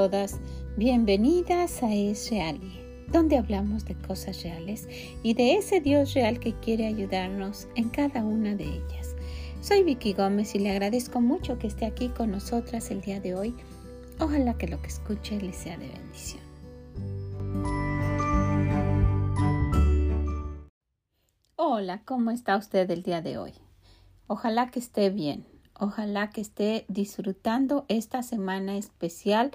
todas bienvenidas a Es Real, donde hablamos de cosas reales y de ese Dios real que quiere ayudarnos en cada una de ellas. Soy Vicky Gómez y le agradezco mucho que esté aquí con nosotras el día de hoy. Ojalá que lo que escuche le sea de bendición. Hola, ¿cómo está usted el día de hoy? Ojalá que esté bien. Ojalá que esté disfrutando esta semana especial,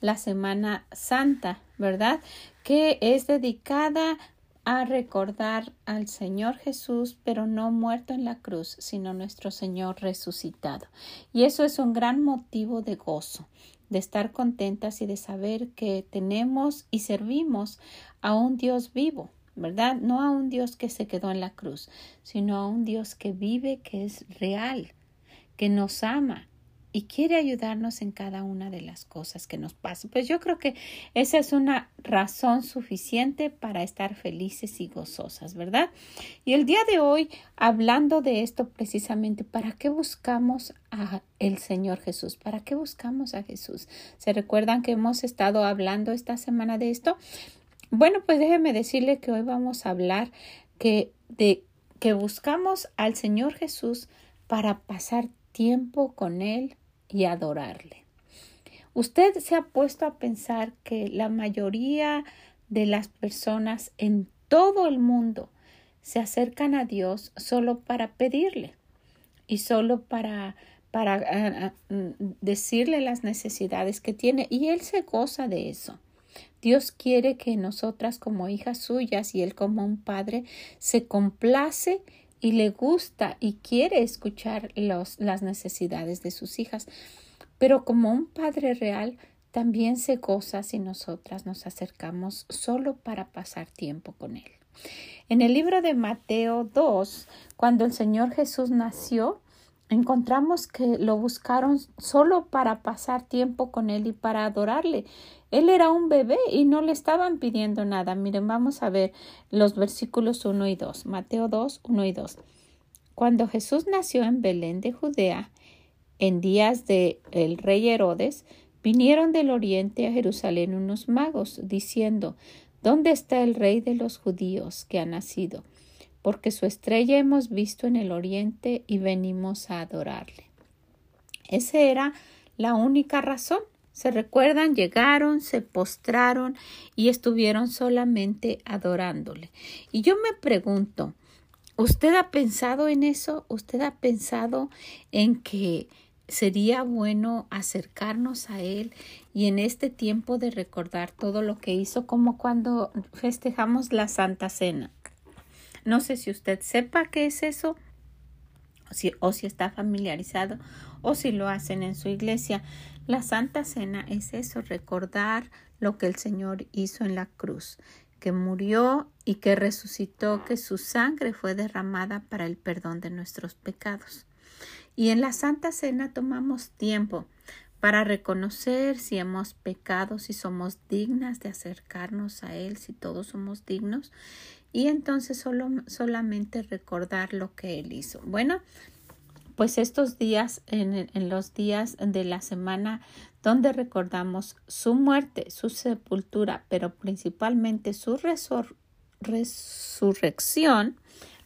la Semana Santa, ¿verdad? Que es dedicada a recordar al Señor Jesús, pero no muerto en la cruz, sino nuestro Señor resucitado. Y eso es un gran motivo de gozo, de estar contentas y de saber que tenemos y servimos a un Dios vivo, ¿verdad? No a un Dios que se quedó en la cruz, sino a un Dios que vive, que es real, que nos ama y quiere ayudarnos en cada una de las cosas que nos pasan. Pues yo creo que esa es una razón suficiente para estar felices y gozosas, ¿verdad? Y el día de hoy, hablando de esto precisamente, ¿para qué buscamos a el Señor Jesús? ¿Para qué buscamos a Jesús? ¿Se recuerdan que hemos estado hablando esta semana de esto? Bueno, pues déjeme decirle que hoy vamos a hablar que de que buscamos al Señor Jesús para pasar tiempo con Él y adorarle. Usted se ha puesto a pensar que la mayoría de las personas en todo el mundo se acercan a Dios solo para pedirle y solo para para ah, ah, decirle las necesidades que tiene y él se goza de eso. Dios quiere que nosotras como hijas suyas y él como un padre se complace y le gusta y quiere escuchar los, las necesidades de sus hijas. Pero como un padre real, también se goza si nosotras nos acercamos solo para pasar tiempo con él. En el libro de Mateo 2, cuando el Señor Jesús nació, encontramos que lo buscaron solo para pasar tiempo con él y para adorarle. Él era un bebé y no le estaban pidiendo nada. Miren, vamos a ver los versículos 1 y 2. Mateo 2, 1 y 2. Cuando Jesús nació en Belén de Judea, en días de rey Herodes, vinieron del oriente a Jerusalén unos magos, diciendo, ¿Dónde está el rey de los judíos que ha nacido? porque su estrella hemos visto en el oriente y venimos a adorarle. Esa era la única razón. Se recuerdan, llegaron, se postraron y estuvieron solamente adorándole. Y yo me pregunto, ¿usted ha pensado en eso? ¿Usted ha pensado en que sería bueno acercarnos a Él y en este tiempo de recordar todo lo que hizo, como cuando festejamos la Santa Cena? No sé si usted sepa qué es eso si, o si está familiarizado o si lo hacen en su iglesia. La Santa Cena es eso, recordar lo que el Señor hizo en la cruz, que murió y que resucitó, que su sangre fue derramada para el perdón de nuestros pecados. Y en la Santa Cena tomamos tiempo para reconocer si hemos pecado, si somos dignas de acercarnos a Él, si todos somos dignos, y entonces solo, solamente recordar lo que Él hizo. Bueno, pues estos días, en, en, los días de la semana donde recordamos su muerte, su sepultura, pero principalmente su resurrección,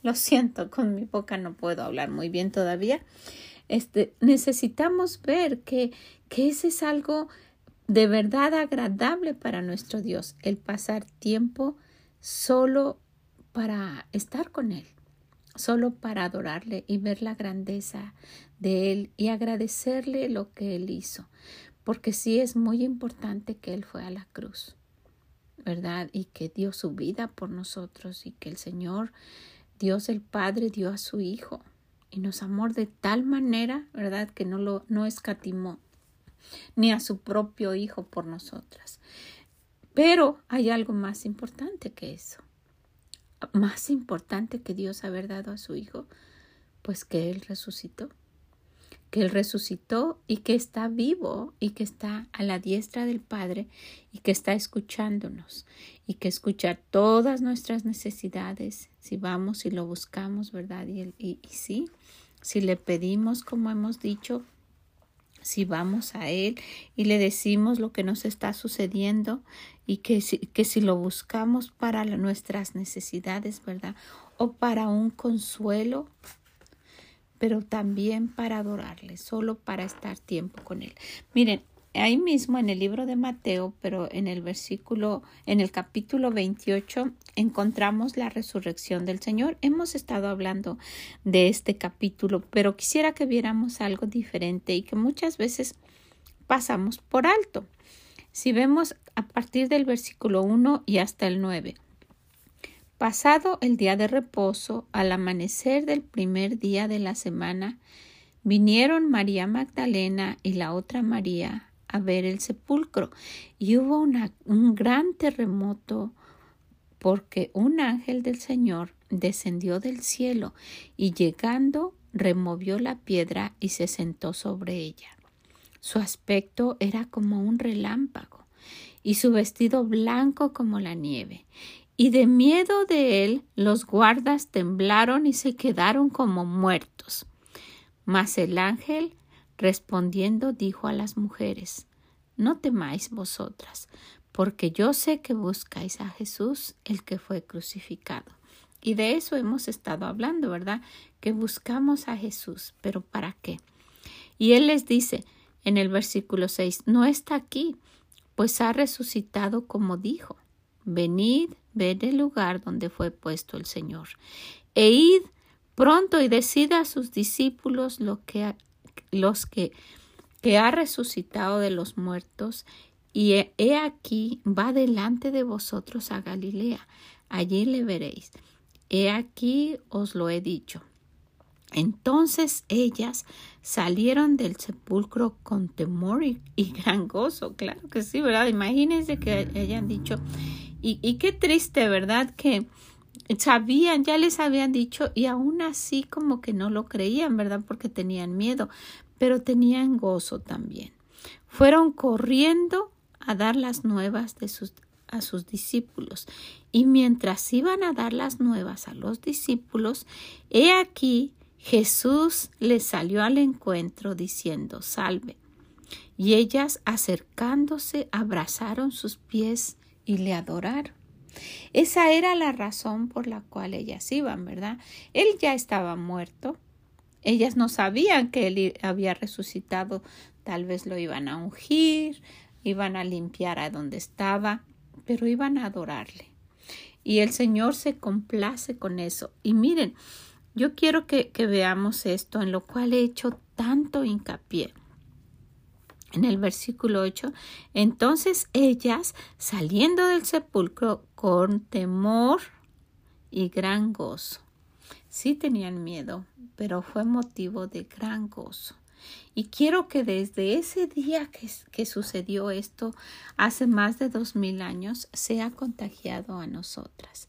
lo siento, con mi boca no puedo hablar muy bien todavía, este, necesitamos ver que, que ese es algo de verdad agradable para nuestro Dios, el pasar tiempo solo para estar con Él, solo para adorarle y ver la grandeza de Él y agradecerle lo que Él hizo, porque sí es muy importante que Él fue a la cruz, ¿verdad? Y que dio su vida por nosotros y que el Señor, Dios el Padre, dio a su Hijo y nos amó de tal manera, ¿verdad?, que no lo no escatimó ni a su propio hijo por nosotras. Pero hay algo más importante que eso. Más importante que Dios haber dado a su hijo, pues que él resucitó. Que él resucitó y que está vivo y que está a la diestra del Padre y que está escuchándonos y que escucha todas nuestras necesidades si vamos y lo buscamos, ¿verdad? Y, y, sí, si le pedimos, como hemos dicho, si vamos a Él y le decimos lo que nos está sucediendo y que si, que si lo buscamos para nuestras necesidades, ¿verdad? O para un consuelo, pero también para adorarle, solo para estar tiempo con Él. Miren, ahí mismo en el libro de Mateo, pero en el versículo, en el capítulo 28, encontramos la resurrección del Señor. Hemos estado hablando de este capítulo, pero quisiera que viéramos algo diferente y que muchas veces pasamos por alto. Si vemos a partir del versículo 1 y hasta el 9. Pasado el día de reposo, al amanecer del primer día de la semana, vinieron María Magdalena y la otra María a ver el sepulcro y hubo un gran terremoto porque un ángel del Señor descendió del cielo y llegando removió la piedra y se sentó sobre ella. Su aspecto era como un relámpago y su vestido blanco como la nieve. Y de miedo de él los guardas temblaron y se quedaron como muertos. Mas el ángel Respondiendo dijo a las mujeres, No temáis vosotras, porque yo sé que buscáis a Jesús, el que fue crucificado. Y de eso hemos estado hablando, ¿verdad? Que buscamos a Jesús, pero ¿para qué? Y él les dice en el versículo 6, no está aquí, pues ha resucitado como dijo. Venid, ved el lugar donde fue puesto el Señor. E id pronto y decida a sus discípulos lo que los que, que ha resucitado de los muertos, y he, aquí va delante de vosotros a Galilea, allí le veréis. He aquí os lo he dicho. Entonces ellas salieron del sepulcro con temor y, gran gozo. Claro que sí, ¿verdad? Imagínense que hayan dicho. Y, qué triste, ¿verdad? Que sabían, ya les habían dicho y aún así como que no lo creían, ¿verdad? Porque tenían miedo, pero tenían gozo también. Fueron corriendo a dar las nuevas de sus, a sus discípulos. Y mientras iban a dar las nuevas a los discípulos, he aquí Jesús les salió al encuentro diciendo, salve. Y ellas acercándose abrazaron sus pies y le adoraron. Esa era la razón por la cual ellas iban, ¿verdad? Él ya estaba muerto. Ellas no sabían que él había resucitado. Tal vez lo iban a ungir, iban a limpiar a donde estaba, pero iban a adorarle. Y el Señor se complace con eso. Y miren, yo quiero que, que veamos esto en lo cual he hecho tanto hincapié en el versículo 8, entonces ellas, saliendo del sepulcro con temor y gran gozo. Sí tenían miedo, pero fue motivo de gran gozo. Y quiero que desde ese día que, que sucedió esto, hace más de dos mil años, sea contagiado a nosotras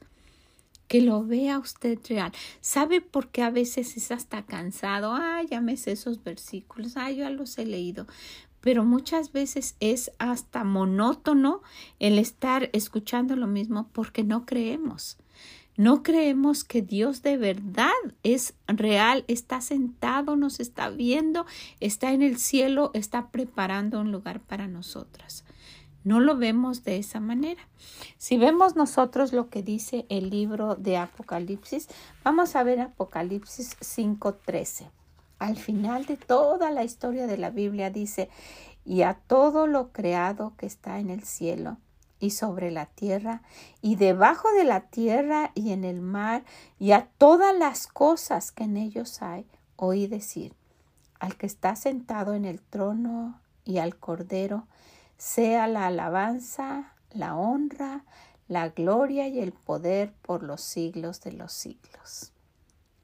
que lo vea usted real. ¿Sabe por qué a veces es hasta cansado? Ay, sé esos versículos, ay, ya los he leído pero muchas veces es hasta monótono el estar escuchando lo mismo porque no creemos. No creemos que Dios de verdad es real, está sentado, nos está viendo, está en el cielo, está preparando un lugar para nosotras. No lo vemos de esa manera. Si vemos nosotros lo que dice el libro de Apocalipsis, vamos a ver Apocalipsis 5:13 al final de toda la historia de la Biblia dice, y a todo lo creado que está en el cielo y sobre la tierra y debajo de la tierra y en el mar y a todas las cosas que en ellos hay, oí decir, al que está sentado en el trono y al cordero, sea la alabanza, la honra, la gloria y el poder por los siglos de los siglos.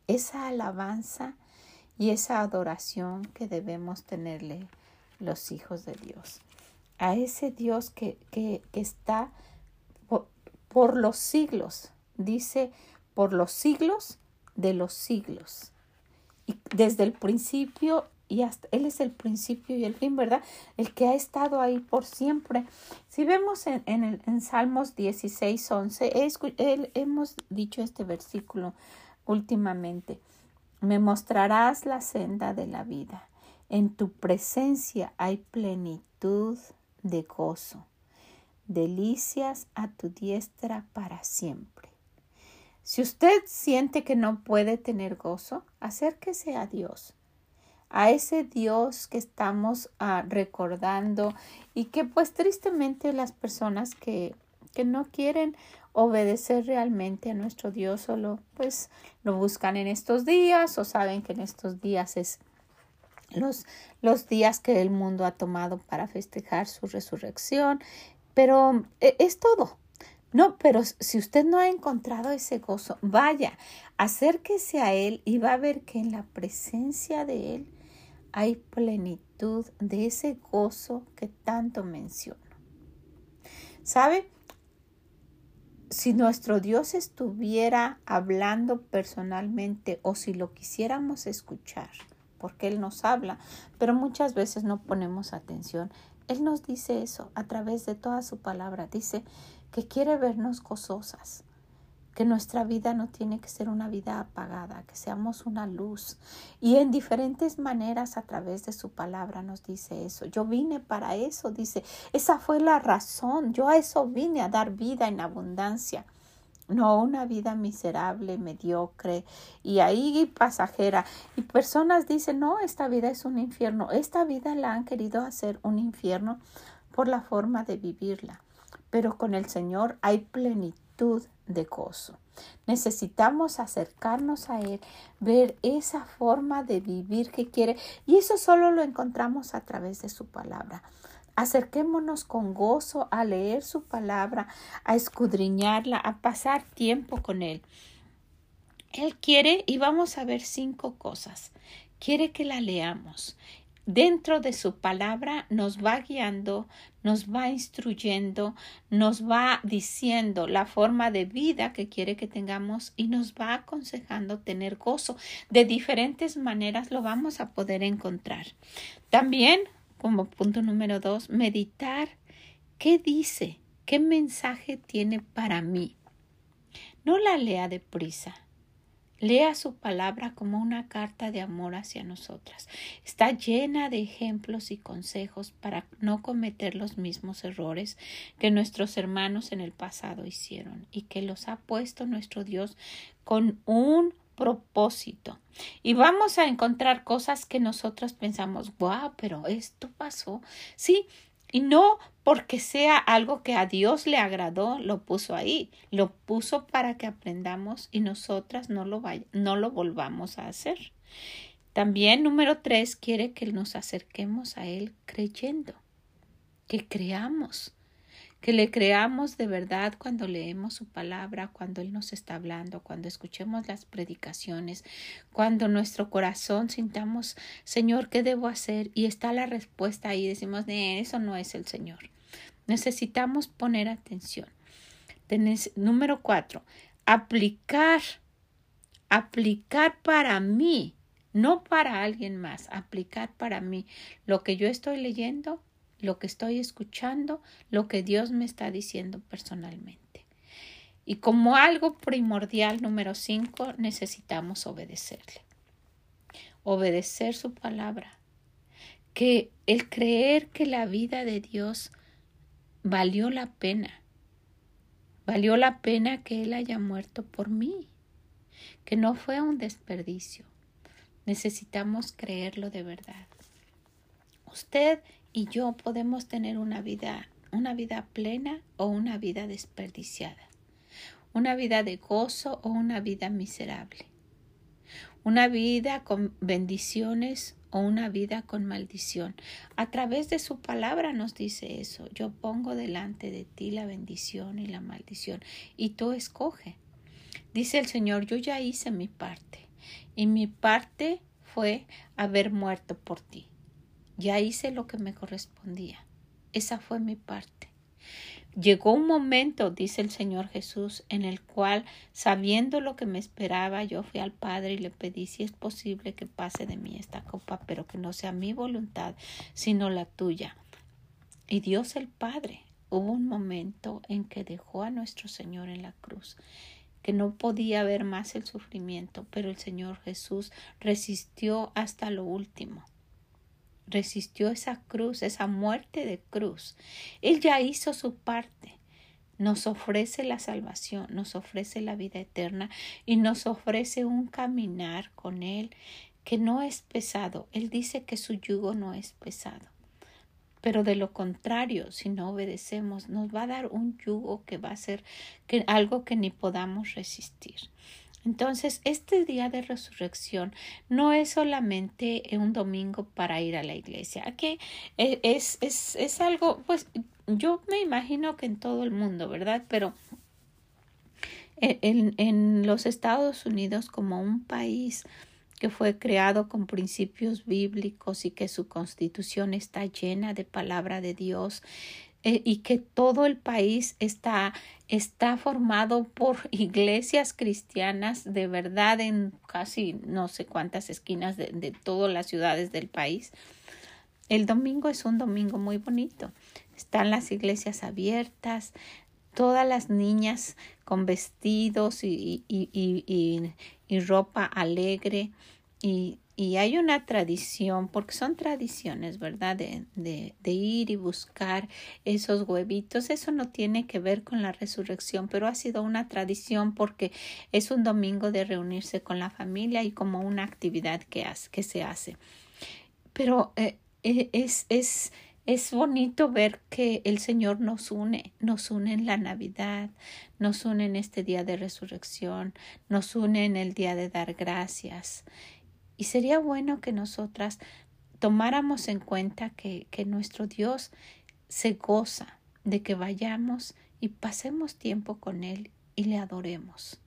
Esa alabanza y esa adoración que debemos tenerle los hijos de Dios. A ese Dios que, que, está por, los siglos, dice por los siglos de los siglos. Y desde el principio y hasta Él es el principio y el fin, ¿verdad? El que ha estado ahí por siempre. Si vemos en, en, el, en Salmos 16, 11, hemos dicho este versículo últimamente. Me mostrarás la senda de la vida. En tu presencia hay plenitud de gozo, delicias a tu diestra para siempre. Si usted siente que no puede tener gozo, acérquese a Dios, a ese Dios que estamos ah, recordando y que pues tristemente las personas que, que no quieren obedecer realmente a nuestro Dios solo pues lo buscan en estos días o saben que en estos días es los, los días que el mundo ha tomado para festejar su resurrección, pero eh, es todo. No, pero si usted no ha encontrado ese gozo, vaya, acérquese a Él y va a ver que en la presencia de Él hay plenitud de ese gozo que tanto menciono. ¿Sabe? Si nuestro Dios estuviera hablando personalmente o si lo quisiéramos escuchar, porque Él nos habla, pero muchas veces no ponemos atención. Él nos dice eso a través de toda su palabra. Dice que quiere vernos gozosas, que nuestra vida no tiene que ser una vida apagada, que seamos una luz. Y en diferentes maneras a través de su palabra nos dice eso. Yo vine para eso, dice. Esa fue la razón. Yo a eso vine, a dar vida en abundancia no una vida miserable, mediocre y ahí pasajera. Y personas dicen, no, esta vida es un infierno. Esta vida la han querido hacer un infierno por la forma de vivirla. Pero con el Señor hay plenitud de gozo. Necesitamos acercarnos a Él, ver esa forma de vivir que quiere y eso solo lo encontramos a través de su palabra. Acerquémonos con gozo a leer su palabra, a escudriñarla, a pasar tiempo con Él. Él quiere, y vamos a ver cinco cosas, quiere que la leamos. Dentro de su palabra nos va guiando, nos va instruyendo, nos va diciendo la forma de vida que quiere que tengamos y nos va aconsejando tener gozo. De diferentes maneras lo vamos a poder encontrar. También como punto número dos, meditar qué dice, qué mensaje tiene para mí. No la lea deprisa. Lea su palabra como una carta de amor hacia nosotras. Está llena de ejemplos y consejos para no cometer los mismos errores que nuestros hermanos en el pasado hicieron y que los ha puesto nuestro Dios con un propósito. Y vamos a encontrar cosas que nosotros pensamos, wow, pero esto pasó. Sí, y no porque sea algo que a Dios le agradó, lo puso ahí, lo puso para que aprendamos y nosotras no lo, no lo volvamos a hacer. También número tres quiere que nos acerquemos a Él creyendo, que creamos que le creamos de verdad cuando leemos su palabra, cuando Él nos está hablando, cuando escuchemos las predicaciones, cuando nuestro corazón sintamos, Señor, ¿qué debo hacer? Y está la respuesta ahí, decimos, eso no es el Señor. Necesitamos poner atención. número cuatro, aplicar, aplicar para mí, no para alguien más, aplicar para mí lo que yo estoy leyendo lo que estoy escuchando, lo que Dios me está diciendo personalmente. Y como algo primordial número cinco, necesitamos obedecerle. Obedecer su palabra. Que el creer que la vida de Dios valió la pena. Valió la pena que Él haya muerto por mí. Que no fue un desperdicio. Necesitamos creerlo de verdad. Usted y yo podemos tener una vida, una vida plena o una vida desperdiciada, una vida de gozo o una vida miserable, una vida con bendiciones o una vida con maldición. A través de su palabra nos dice eso. Yo pongo delante de ti la bendición y la maldición y tú escoge. Dice el Señor, yo ya hice mi parte y mi parte fue haber muerto por ti. Ya hice lo que me correspondía. Esa fue mi parte. Llegó un momento, dice el Señor Jesús, en el cual, sabiendo lo que me esperaba, yo fui al Padre y le pedí si es posible que pase de mí esta copa, pero que no sea mi voluntad, sino la tuya. Y Dios el Padre, hubo un momento en que dejó a nuestro Señor en la cruz, que no podía ver más el sufrimiento, pero el Señor Jesús resistió hasta lo último resistió esa cruz, esa muerte de cruz. Él ya hizo su parte. Nos ofrece la salvación, nos ofrece la vida eterna y nos ofrece un caminar con Él que no es pesado. Él dice que su yugo no es pesado. Pero de lo contrario, si no obedecemos, nos va a dar un yugo que va a ser algo que ni podamos resistir. Entonces, este día de resurrección no es solamente un domingo para ir a la iglesia. Aquí e, es, es, es algo, pues yo me imagino que en todo el mundo, ¿verdad? Pero en, en los Estados Unidos como un país que fue creado con principios bíblicos y que su constitución está llena de palabra de Dios eh, y que todo el país está, está formado por iglesias cristianas de verdad en casi no sé cuántas esquinas de, de todas las ciudades del país. El domingo es un domingo muy bonito. Están las iglesias abiertas, todas las niñas con vestidos y, y, y, y ropa alegre y, y, hay una tradición, porque son tradiciones, ¿verdad? De, de, de, ir y buscar esos huevitos. Eso no tiene que ver con la resurrección, pero ha sido una tradición porque es un domingo de reunirse con la familia y como una actividad que, hace, que se hace. Pero eh, eh es, es, es bonito ver que el Señor nos une, nos une en la Navidad, nos une en este día de resurrección, nos une en el día de dar gracias. Y sería bueno que nosotras tomáramos en cuenta que, que nuestro Dios se goza de que vayamos y pasemos tiempo con Él y le adoremos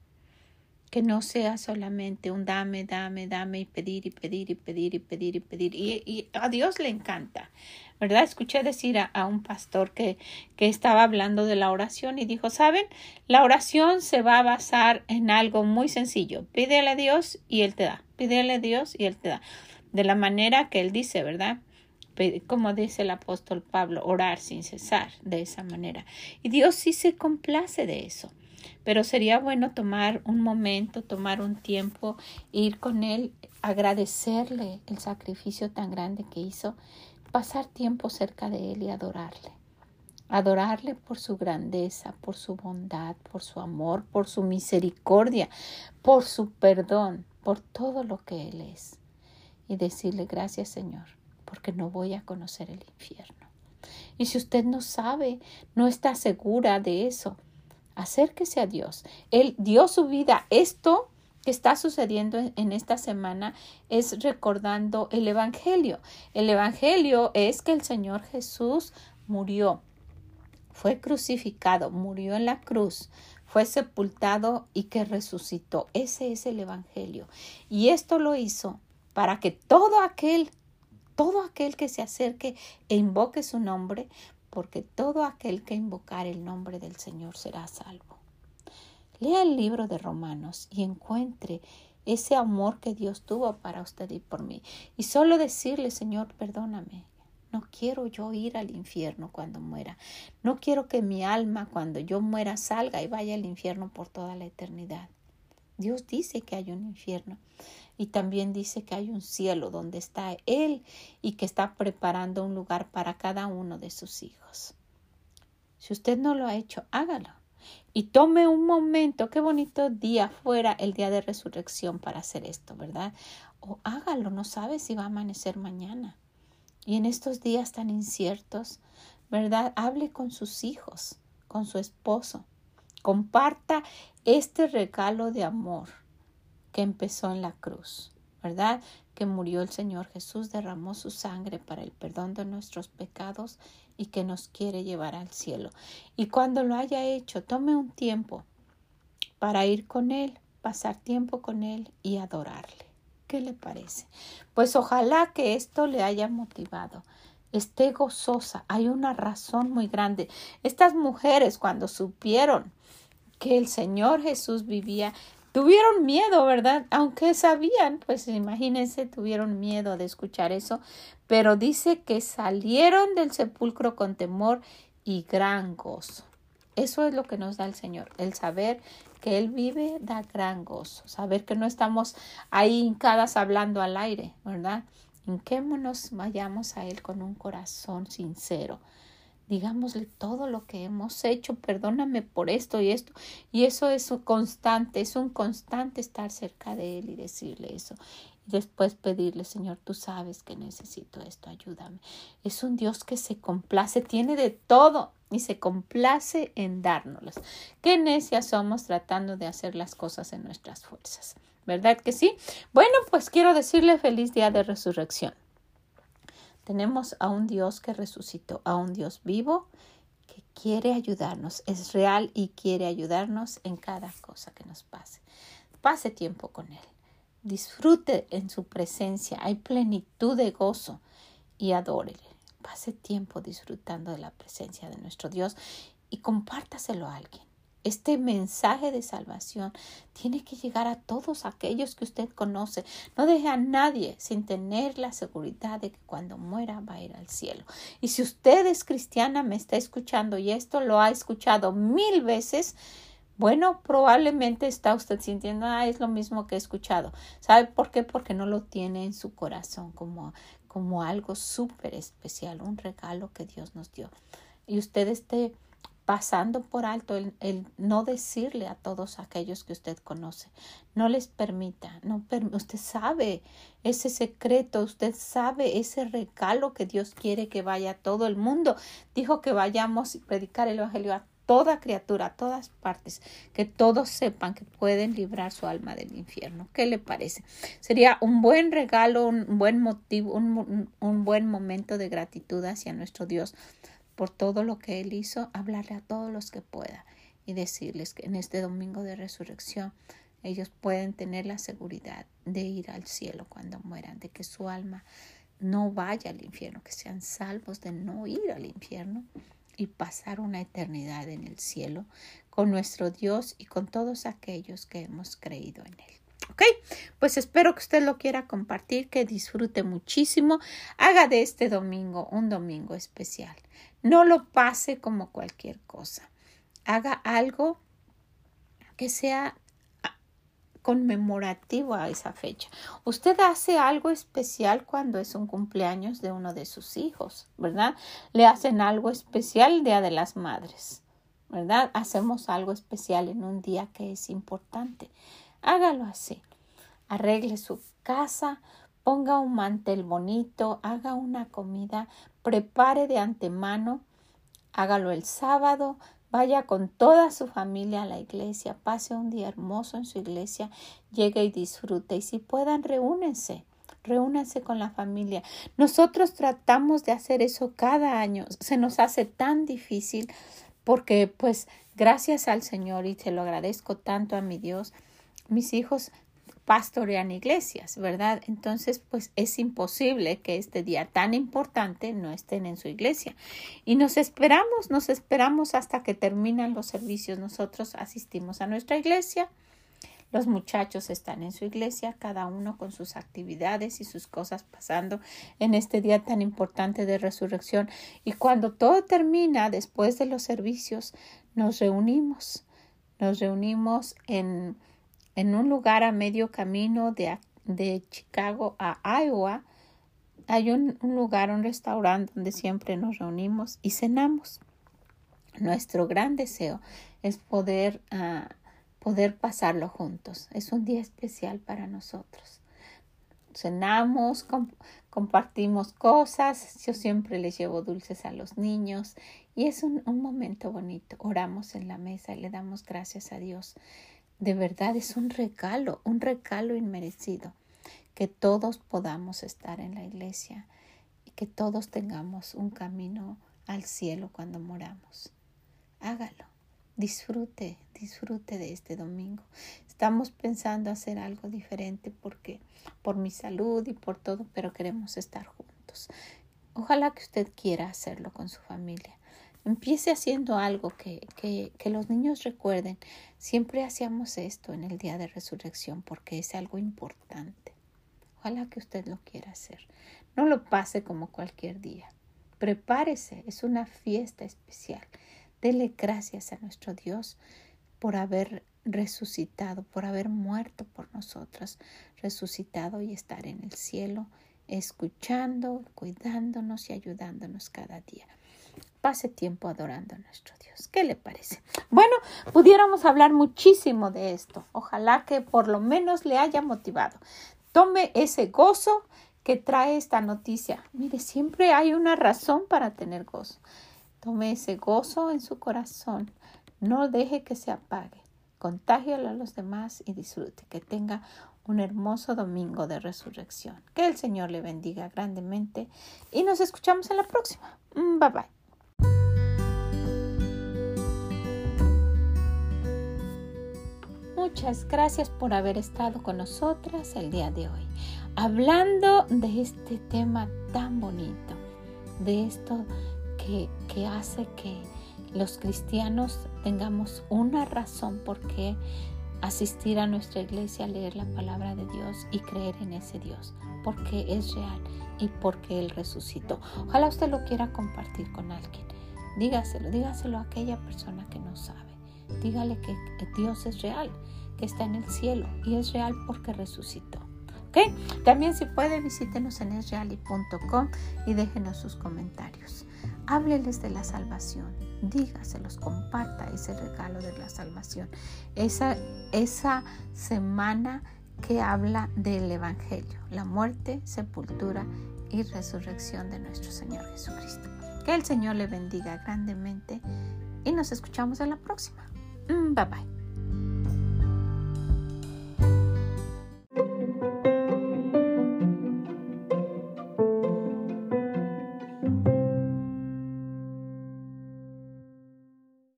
que no sea solamente un dame, dame, dame y pedir y pedir y pedir y pedir y pedir. Y, a Dios le encanta, ¿verdad? Escuché decir a, un pastor que, que estaba hablando de la oración y dijo, ¿saben? La oración se va a basar en algo muy sencillo. Pídele a Dios y Él te da. Pídele a Dios y Él te da. De la manera que Él dice, ¿verdad? como dice el apóstol Pablo, orar sin cesar de esa manera. Y Dios sí se complace de eso pero sería bueno tomar un momento, tomar un tiempo, ir con Él, agradecerle el sacrificio tan grande que hizo, pasar tiempo cerca de Él y adorarle. Adorarle por su grandeza, por su bondad, por su amor, por su misericordia, por su perdón, por todo lo que Él es. Y decirle gracias Señor, porque no voy a conocer el infierno. Y si usted no sabe, no está segura de eso, acérquese a Dios. Él dio su vida. Esto que está sucediendo en esta semana es recordando el Evangelio. El Evangelio es que el Señor Jesús murió, fue crucificado, murió en la cruz, fue sepultado y que resucitó. Ese es el Evangelio. Y esto lo hizo para que todo aquel, todo aquel que se acerque e invoque su nombre porque todo aquel que invocar el nombre del Señor será salvo. Lea el libro de Romanos y encuentre ese amor que Dios tuvo para usted y por mí. Y solo decirle, Señor, perdóname. No quiero yo ir al infierno cuando muera. No quiero que mi alma cuando yo muera salga y vaya al infierno por toda la eternidad. Dios dice que hay un infierno y también dice que hay un cielo donde está Él y que está preparando un lugar para cada uno de sus hijos. Si usted no lo ha hecho, hágalo. Y tome un momento, qué bonito día fuera el día de resurrección para hacer esto, ¿verdad? O hágalo, no sabe si va a amanecer mañana. Y en estos días tan inciertos, ¿verdad? Hable con sus hijos, con su esposo, comparta este regalo de amor que empezó en la cruz, ¿verdad? Que murió el Señor Jesús, derramó su sangre para el perdón de nuestros pecados y que nos quiere llevar al cielo. Y cuando lo haya hecho, tome un tiempo para ir con Él, pasar tiempo con Él y adorarle. ¿Qué le parece? Pues ojalá que esto le haya motivado esté gozosa. Hay una razón muy grande. Estas mujeres cuando supieron que el Señor Jesús vivía, tuvieron miedo, ¿verdad? Aunque sabían, pues imagínense, tuvieron miedo de escuchar eso, pero dice que salieron del sepulcro con temor y gran gozo. Eso es lo que nos da el Señor, el saber que Él vive da gran gozo, saber que no estamos ahí hincadas hablando al aire, ¿verdad? Hinquémonos, vayamos a Él con un corazón sincero. Digámosle todo lo que hemos hecho, perdóname por esto y esto. Y eso es constante, es un constante estar cerca de Él y decirle eso. Y después pedirle, Señor, tú sabes que necesito esto, ayúdame. Es un Dios que se complace, tiene de todo y se complace en dárnoslas. Qué necias somos tratando de hacer las cosas en nuestras fuerzas. ¿Verdad que sí? Bueno, pues quiero decirle feliz día de resurrección. Tenemos a un Dios que resucitó, a un Dios vivo que quiere ayudarnos, es real y quiere ayudarnos en cada cosa que nos pase. Pase tiempo con Él. Disfrute en su presencia. Hay plenitud de gozo y adórele. Pase tiempo disfrutando de la presencia de nuestro Dios y compártaselo a alguien. Este mensaje de salvación tiene que llegar a todos aquellos que usted conoce. No deje a nadie sin tener la seguridad de que cuando muera va a ir al cielo. Y si usted es cristiana, me está escuchando y esto lo ha escuchado mil veces, bueno, probablemente está usted sintiendo, ah, es lo mismo que he escuchado. ¿Sabe por qué? Porque no lo tiene en su corazón como, como algo súper especial, un regalo que Dios nos dio. Y usted esté pasando por alto el, no decirle a todos aquellos que usted conoce. No les permita, no usted sabe ese secreto, usted sabe ese regalo que Dios quiere que vaya a todo el mundo. Dijo que vayamos y predicar el Evangelio a toda criatura, a todas partes, que todos sepan que pueden librar su alma del infierno. ¿Qué le parece? Sería un buen regalo, un buen motivo, un, un buen momento de gratitud hacia nuestro Dios por todo lo que Él hizo, hablarle a todos los que pueda y decirles que en este domingo de resurrección ellos pueden tener la seguridad de ir al cielo cuando mueran, de que su alma no vaya al infierno, que sean salvos de no ir al infierno y pasar una eternidad en el cielo con nuestro Dios y con todos aquellos que hemos creído en Él. ¿Ok? Pues espero que usted lo quiera compartir, que disfrute muchísimo. Haga de este domingo un domingo especial. No lo pase como cualquier cosa. Haga algo que sea conmemorativo a esa fecha. Usted hace algo especial cuando es un cumpleaños de uno de sus hijos, ¿verdad? Le hacen algo especial el Día de las Madres, ¿verdad? Hacemos algo especial en un día que es importante. Hágalo así. Arregle su casa, ponga un mantel bonito, haga una comida, prepare de antemano, hágalo el sábado, Vaya con toda su familia a la iglesia, pase un día hermoso en su iglesia, llegue y disfrute. Y si puedan, reúnense, reúnense con la familia. Nosotros tratamos de hacer eso cada año. Se nos hace tan difícil porque, pues, gracias al Señor y te lo agradezco tanto a mi Dios, mis hijos pastorean iglesias, ¿verdad? Entonces, pues es imposible que este día tan importante no estén en su iglesia. Y nos esperamos, nos esperamos hasta que terminan los servicios. Nosotros asistimos a nuestra iglesia. Los muchachos están en su iglesia, cada uno con sus actividades y sus cosas pasando en este día tan importante de resurrección. Y cuando todo termina, después de los servicios, nos reunimos. Nos reunimos en en un lugar a medio camino de, de Chicago a Iowa, hay un, lugar, un restaurante donde siempre nos reunimos y cenamos. Nuestro gran deseo es poder, ah, poder pasarlo juntos. Es un día especial para nosotros. Cenamos, compartimos cosas. Yo siempre les llevo dulces a los niños y es un, un momento bonito. Oramos en la mesa y le damos gracias a Dios de verdad es un regalo, un regalo inmerecido, que todos podamos estar en la iglesia y que todos tengamos un camino al cielo cuando moramos. Hágalo, disfrute, disfrute de este domingo. Estamos pensando hacer algo diferente porque por mi salud y por todo, pero queremos estar juntos. Ojalá que usted quiera hacerlo con su familia. Empiece haciendo algo que, que, que los niños recuerden. Siempre hacíamos esto en el día de resurrección porque es algo importante. Ojalá que usted lo quiera hacer. No lo pase como cualquier día. Prepárese, es una fiesta especial. Dele gracias a nuestro Dios por haber resucitado, por haber muerto por nosotros, resucitado y estar en el cielo escuchando, cuidándonos y ayudándonos cada día. Pase tiempo adorando a nuestro Dios. ¿Qué le parece? Bueno, pudiéramos hablar muchísimo de esto. Ojalá que por lo menos le haya motivado. Tome ese gozo que trae esta noticia. Mire, siempre hay una razón para tener gozo. Tome ese gozo en su corazón. No deje que se apague. Contágialo a los demás y disfrute. Que tenga un hermoso domingo de resurrección. Que el Señor le bendiga grandemente y nos escuchamos en la próxima. Mm, bye bye. Muchas gracias por haber estado con nosotras el día de hoy, hablando de este tema tan bonito, de esto que, que hace que los cristianos tengamos una razón por qué asistir a nuestra iglesia, leer la palabra de Dios y creer en ese Dios, porque es real y porque Él resucitó. Ojalá usted lo quiera compartir con alguien. Dígaselo, dígaselo a aquella persona que no sabe. Dígale que Dios es real, que está en el cielo y es real porque resucitó. ¿Ok? También si puede visítenos en esreali.com y déjenos sus comentarios. Hábleles de la salvación, dígaselos, comparta ese regalo de la salvación. Esa, esa semana que habla del Evangelio, la muerte, sepultura y resurrección de nuestro Señor Jesucristo. Que el Señor le bendiga grandemente y nos escuchamos en la próxima. Bye bye.